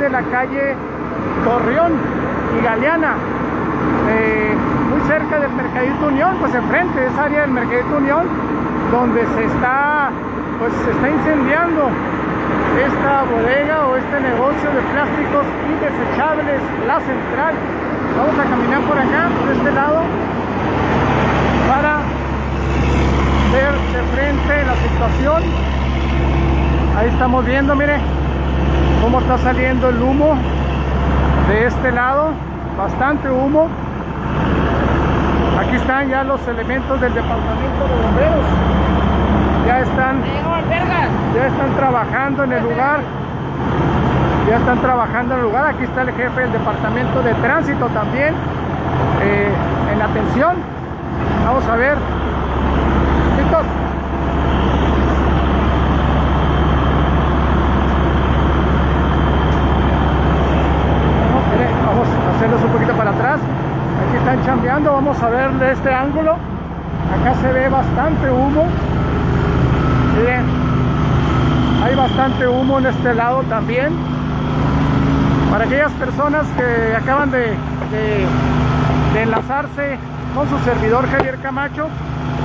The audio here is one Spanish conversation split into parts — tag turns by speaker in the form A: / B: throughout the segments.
A: de la calle Torreón y Galeana, eh, muy cerca del Mercadito Unión, pues enfrente de esa área del Mercadito Unión, donde se está, pues se está incendiando esta bodega o este negocio de plásticos y la central. Vamos a caminar por acá, por este lado, para ver de frente la situación. Ahí estamos viendo, mire, cómo está saliendo el humo de este lado, bastante humo. Aquí están ya los elementos del departamento de bomberos. Ya están, ya están trabajando en el lugar. Ya están trabajando en el lugar. Aquí está el jefe del departamento de tránsito también. eh, en atención. Vamos a ver. Víctor. Vamos, mire, vamos a hacerlos un poquito para atrás. Aquí están chambeando, vamos a ver de este ángulo. Acá se ve bastante humo. Miren, hay bastante humo en este lado también. Para aquellas personas que acaban de, de- enlazarse con su servidor Javier Camacho,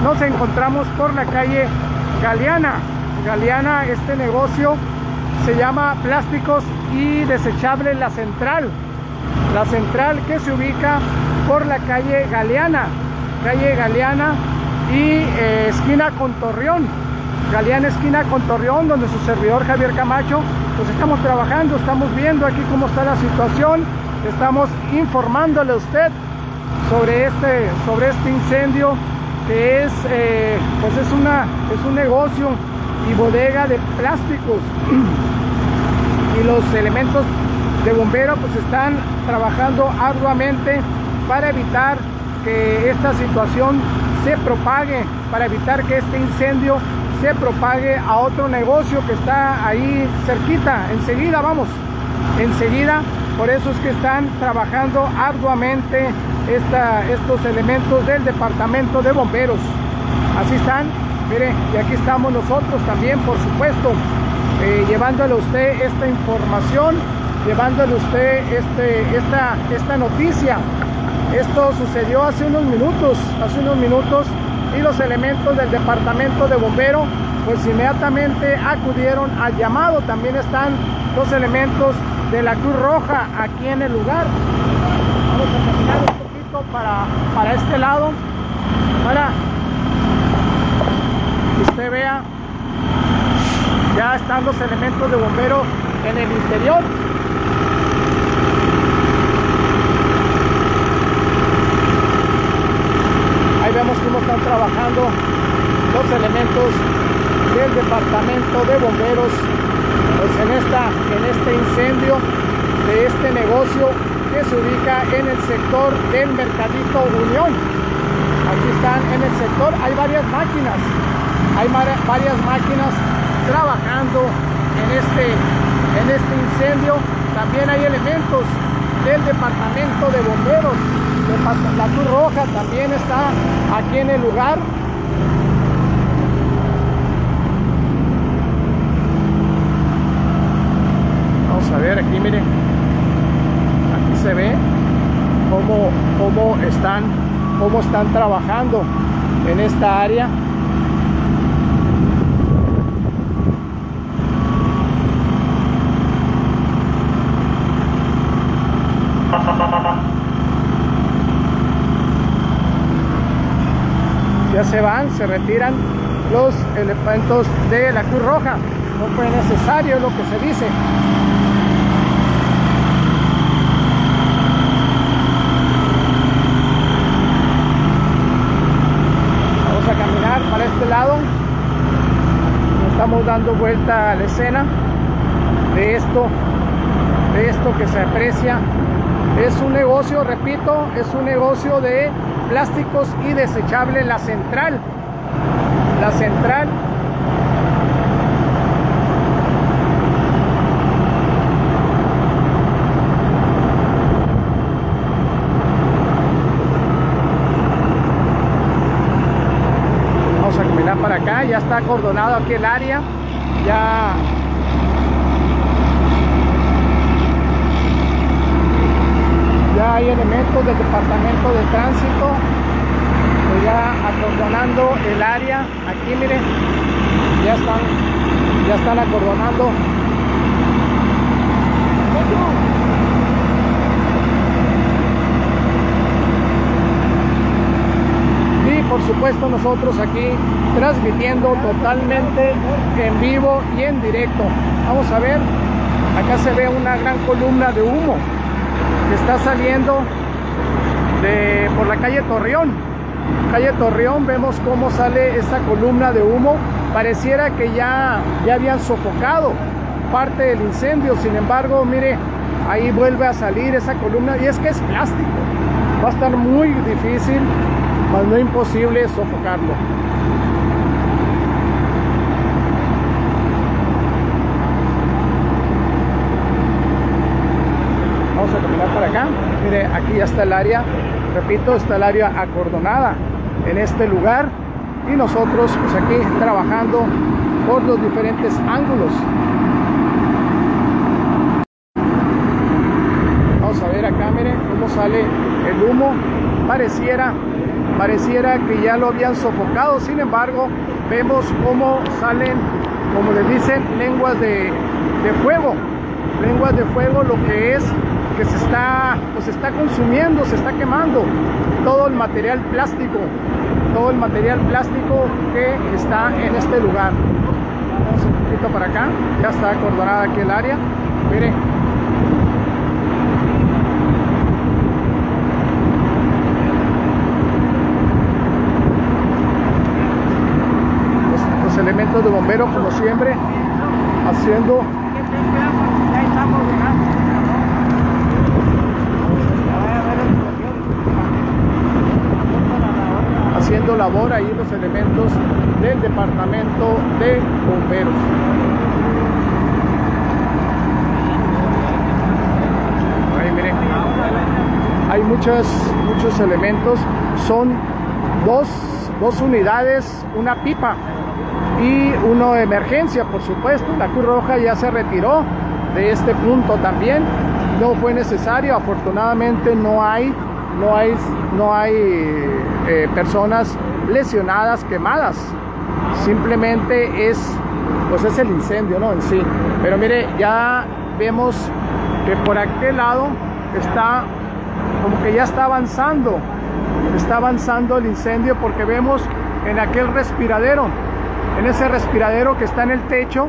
A: nos encontramos por la calle Galeana. Galeana, este negocio se llama Plásticos y Desechables La Central. La central que se ubica por la calle Galeana, calle Galeana y eh, esquina con Torreón. Galeana esquina con Torreón, donde su servidor Javier Camacho, pues estamos trabajando, estamos viendo aquí cómo está la situación, estamos informándole a usted sobre este, sobre este incendio que es, eh, pues es, una, es un negocio y bodega de plásticos y los elementos de bomberos pues están trabajando arduamente para evitar que esta situación se propague, para evitar que este incendio se propague a otro negocio que está ahí cerquita, enseguida vamos, enseguida, por eso es que están trabajando arduamente esta- estos elementos del departamento de bomberos. Así están, mire, y aquí estamos nosotros también, por supuesto, eh, llevándole a usted esta información, llevándole usted este, esta, esta noticia. Esto sucedió hace unos minutos, hace unos minutos, y los elementos del departamento de bombero, pues inmediatamente acudieron al llamado. También están los elementos de la Cruz Roja aquí en el lugar. Vamos a caminar un poquito para, para este lado, para que usted vea ya están los elementos de bombero en el interior. Ahí vemos cómo están trabajando los elementos del departamento de bomberos pues en, esta, en este incendio de este negocio que se ubica en el sector del Mercadito Unión. Aquí están en el sector, hay varias máquinas, hay varias máquinas trabajando en este, en este incendio. También hay elementos del departamento de bomberos. La Cruz Roja también está aquí en el lugar. Vamos a ver aquí, miren. Aquí se ve cómo, cómo están, cómo están trabajando en esta área. Ya se van, se retiran los elementos de la Cruz Roja. No fue necesario lo que se dice. Vamos a caminar para este lado. Estamos dando vuelta a la escena de esto, de esto que se aprecia. Es un negocio, repito, es un negocio de plásticos y desechables La Central. La Central. Vamos a caminar para acá, ya está acordonado aquí el área. Ya hay elementos del departamento de tránsito ya acordonando el área. Aquí miren ya están ya están acordonando y por supuesto nosotros aquí transmitiendo totalmente en vivo y en directo. Vamos a ver acá se ve una gran columna de humo está saliendo de por la calle Torreón. Calle Torreón vemos cómo sale esa columna de humo. Pareciera que ya ya habían sofocado parte del incendio. Sin embargo mire ahí vuelve a salir esa columna. Y es que es plástico. Va a estar muy difícil más no imposible sofocarlo vamos a caminar para acá mire aquí ya está el área repito está el área acordonada en este lugar y nosotros pues aquí trabajando por los diferentes ángulos. Vamos a ver acá miren cómo sale el humo. Pareciera pareciera que ya lo habían sofocado sin embargo vemos cómo salen como les dicen lenguas de, de fuego. Lenguas de fuego lo que es que se está pues está consumiendo se está quemando todo el material plástico todo el material plástico que está en este lugar. Vamos un poquito para acá ya está acordonada aquí el área. Miren. Elementos de bomberos como siempre haciendo labor ahí los elementos del departamento de bomberos. Hay muchos muchos elementos. Son dos, dos unidades una pipa y uno de emergencia por supuesto. La Cruz Roja ya se retiró de este punto también. No fue necesario afortunadamente no hay no hay no hay eh, personas lesionadas quemadas. Simplemente es pues es el incendio no en sí. Pero mire ya vemos que por aquel lado está como que ya está avanzando. Está avanzando el incendio porque vemos en aquel respiradero en ese respiradero que está en el techo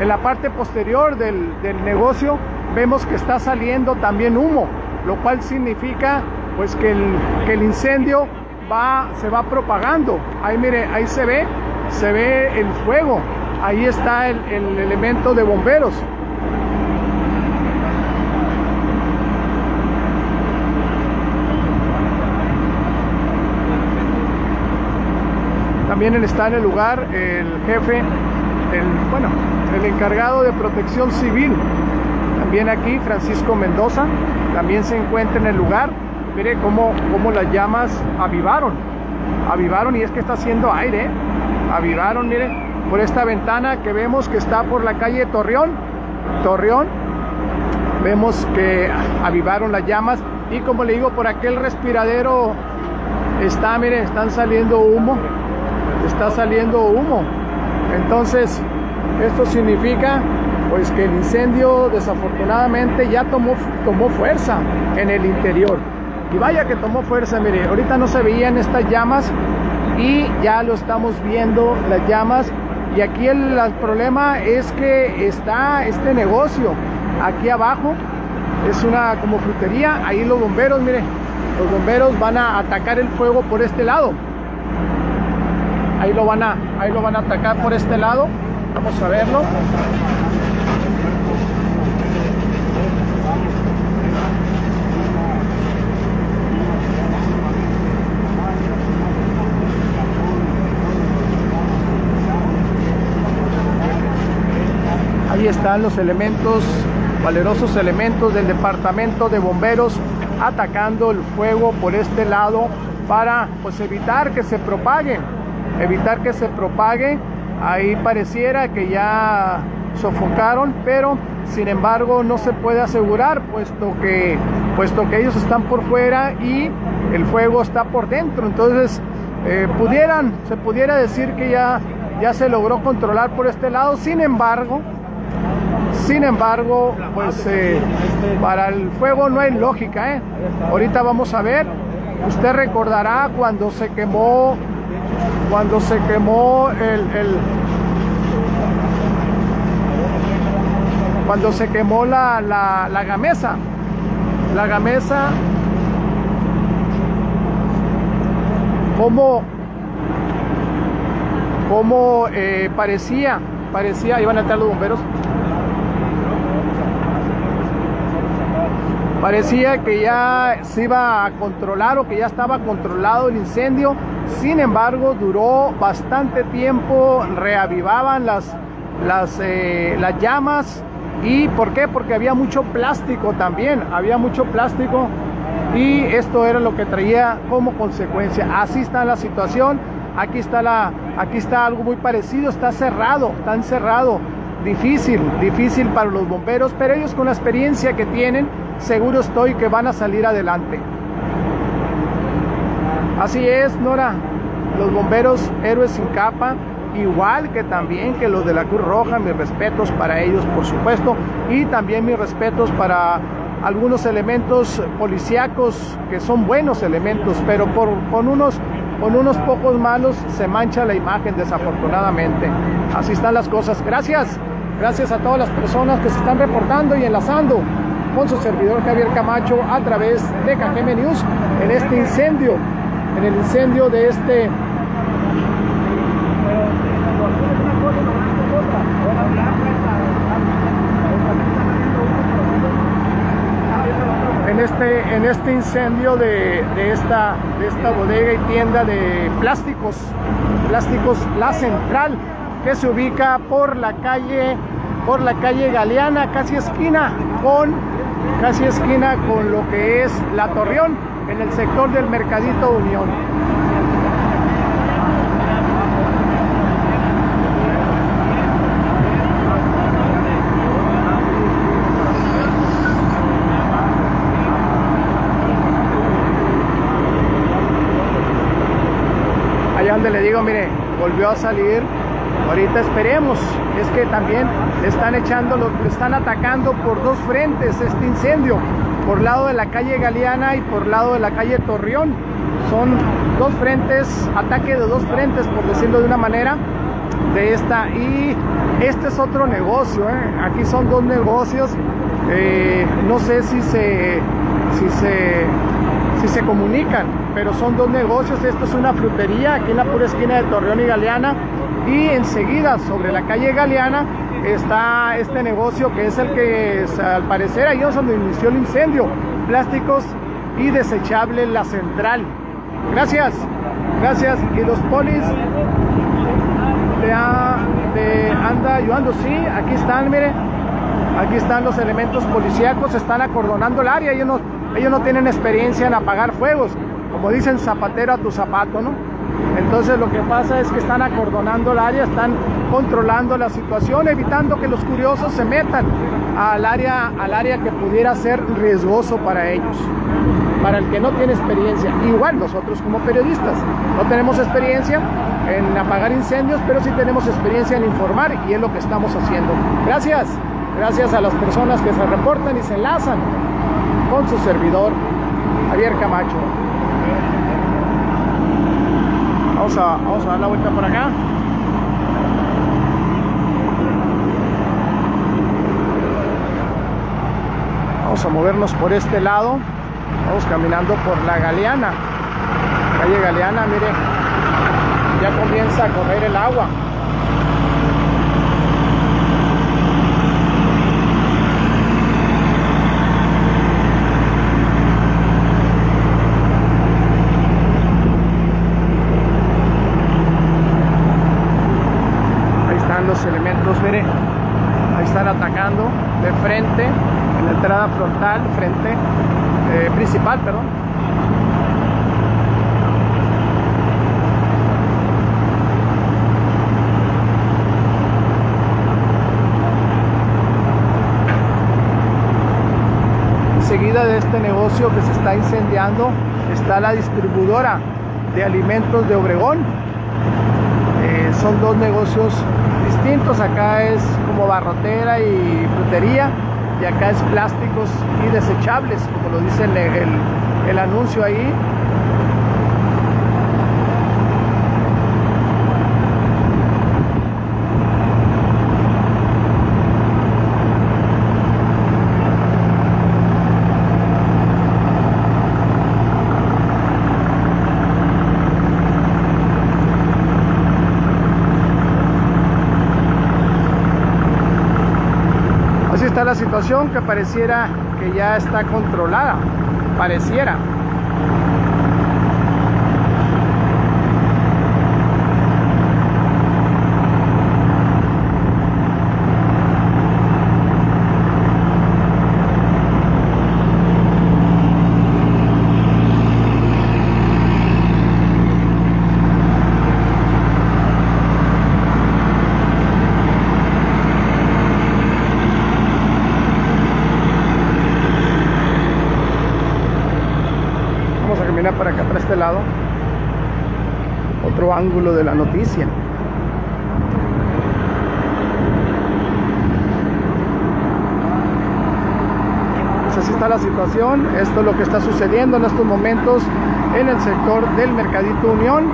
A: en la parte posterior del, del negocio vemos que está saliendo también humo lo cual significa pues que el, que el incendio va, se va propagando. Ahí mire, ahí se ve, se ve el fuego. Ahí está el, el elemento de bomberos. También está en el lugar el jefe, el, bueno, el encargado de protección civil. También aquí, Francisco Mendoza, también se encuentra en el lugar. Mire cómo, cómo las llamas avivaron, avivaron y es que está haciendo aire, avivaron, mire, por esta ventana que vemos que está por la calle Torreón, Torreón, vemos que avivaron las llamas y como le digo, por aquel respiradero está, mire, están saliendo humo, está saliendo humo, entonces esto significa pues que el incendio desafortunadamente ya tomó, tomó fuerza en el interior y vaya que tomó fuerza, mire, ahorita no se veían estas llamas y ya lo estamos viendo las llamas. Y aquí el, el, problema es que está este negocio aquí abajo es una como frutería ahí los bomberos mire los bomberos van a atacar el fuego por este lado. Ahí lo van a ahí lo van a atacar por este lado vamos a verlo están los elementos, valerosos elementos del departamento de bomberos atacando el fuego por este lado para pues evitar que se propague, evitar que se propague. Ahí pareciera que ya sofocaron, pero sin embargo no se puede asegurar puesto que puesto que ellos están por fuera y el fuego está por dentro. Entonces, eh, pudieran, se pudiera decir que ya, ya se logró controlar por este lado. Sin embargo, sin embargo, pues eh, para el fuego no hay lógica. ¿eh? Ahorita vamos a ver. Usted recordará cuando se quemó, cuando se quemó el, el cuando se quemó la, la, la gamesa. La gamesa como como eh, parecía, parecía, iban a entrar los bomberos, parecía que ya se iba a controlar o que ya estaba controlado el incendio, sin embargo duró bastante tiempo, reavivaban las, las, eh, las llamas. Y ¿por qué? Porque había mucho plástico también, había mucho plástico. Y esto era lo que traía como consecuencia. Así está la situación, aquí está, la, aquí está algo muy parecido, está cerrado, está encerrado, difícil, difícil para los bomberos, pero ellos con la experiencia que tienen, seguro estoy que van a salir adelante. Así es, Nora, los bomberos héroes sin capa, igual que también que los de la Cruz Roja, mis respetos para ellos, por supuesto, y también mis respetos para algunos elementos policíacos que son buenos elementos, pero por, con, unos, con unos pocos malos se mancha la imagen desafortunadamente. Así están las cosas. Gracias, gracias a todas las personas que se están reportando y enlazando con su servidor Javier Camacho a través de KGM News en este incendio, en el incendio de este en este, en este incendio de, de, esta, de esta bodega y tienda de plásticos, plásticos La Central, que se ubica por la calle, por la calle Galeana, casi esquina con, casi esquina con lo que es La Torreón, en el sector del Mercadito Unión. allá donde le digo, mire, volvió a salir. Ahorita esperemos, es que también le están echando, le están atacando por dos frentes este incendio, por lado de la calle Galeana y por lado de la calle Torreón. Son dos frentes, ataque de dos frentes, por decirlo de una manera, de esta. Y este es otro negocio, ¿eh? aquí son dos negocios. Eh, no sé si se, si se si se comunican, pero son dos negocios. Esto es una frutería aquí en la pura esquina de Torreón y Galeana. Y enseguida, sobre la calle Galeana, está este negocio que es el que al parecer ahí es donde inició el incendio. Plásticos y desechables La Central. Gracias, gracias. Y los polis de anda ayudando, sí, aquí están, mire. Aquí están los elementos policíacos, están acordonando el área. Ellos no, ellos no tienen experiencia en apagar fuegos, como dicen zapatero a tu zapato, ¿no? Entonces lo que pasa es que están acordonando el área, están controlando la situación, evitando que los curiosos se metan al área, al área que pudiera ser riesgoso para ellos, para el que no tiene experiencia. Igual nosotros como periodistas no tenemos experiencia en apagar incendios, pero sí tenemos experiencia en informar y es lo que estamos haciendo. Gracias, gracias a las personas que se reportan y se enlazan con su servidor Javier Camacho. Vamos a, dar la vuelta por acá. Vamos a movernos por este lado. Vamos caminando por la Galeana. Calle Galeana, mire, ya comienza a correr el agua. Los mire, ahí están atacando de frente, en la entrada frontal, frente eh, principal, perdón. Enseguida de este negocio que se está incendiando está la distribuidora de alimentos de Obregón. Eh, son dos negocios distintos. Acá es como barrotera y frutería y acá es plásticos y desechables, como lo dice el, el anuncio ahí. está la situación que pareciera que ya está controlada, pareciera. para acá, para este lado. Otro ángulo de la noticia. Pues así está la situación. Esto es lo que está sucediendo en estos momentos en el sector del Mercadito Unión,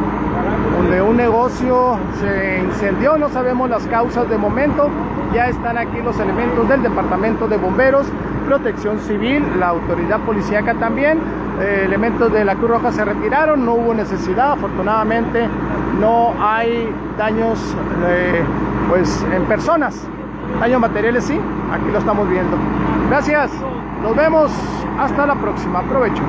A: donde un negocio se incendió. No sabemos las causas de momento. Ya están aquí los elementos del Departamento de Bomberos, Protección Civil, la autoridad policíaca también eh, elementos de la Cruz Roja se retiraron, no hubo necesidad, afortunadamente no hay daños eh, pues en personas, daños materiales sí, aquí lo estamos viendo. Gracias, nos vemos, hasta la próxima, aprovecho.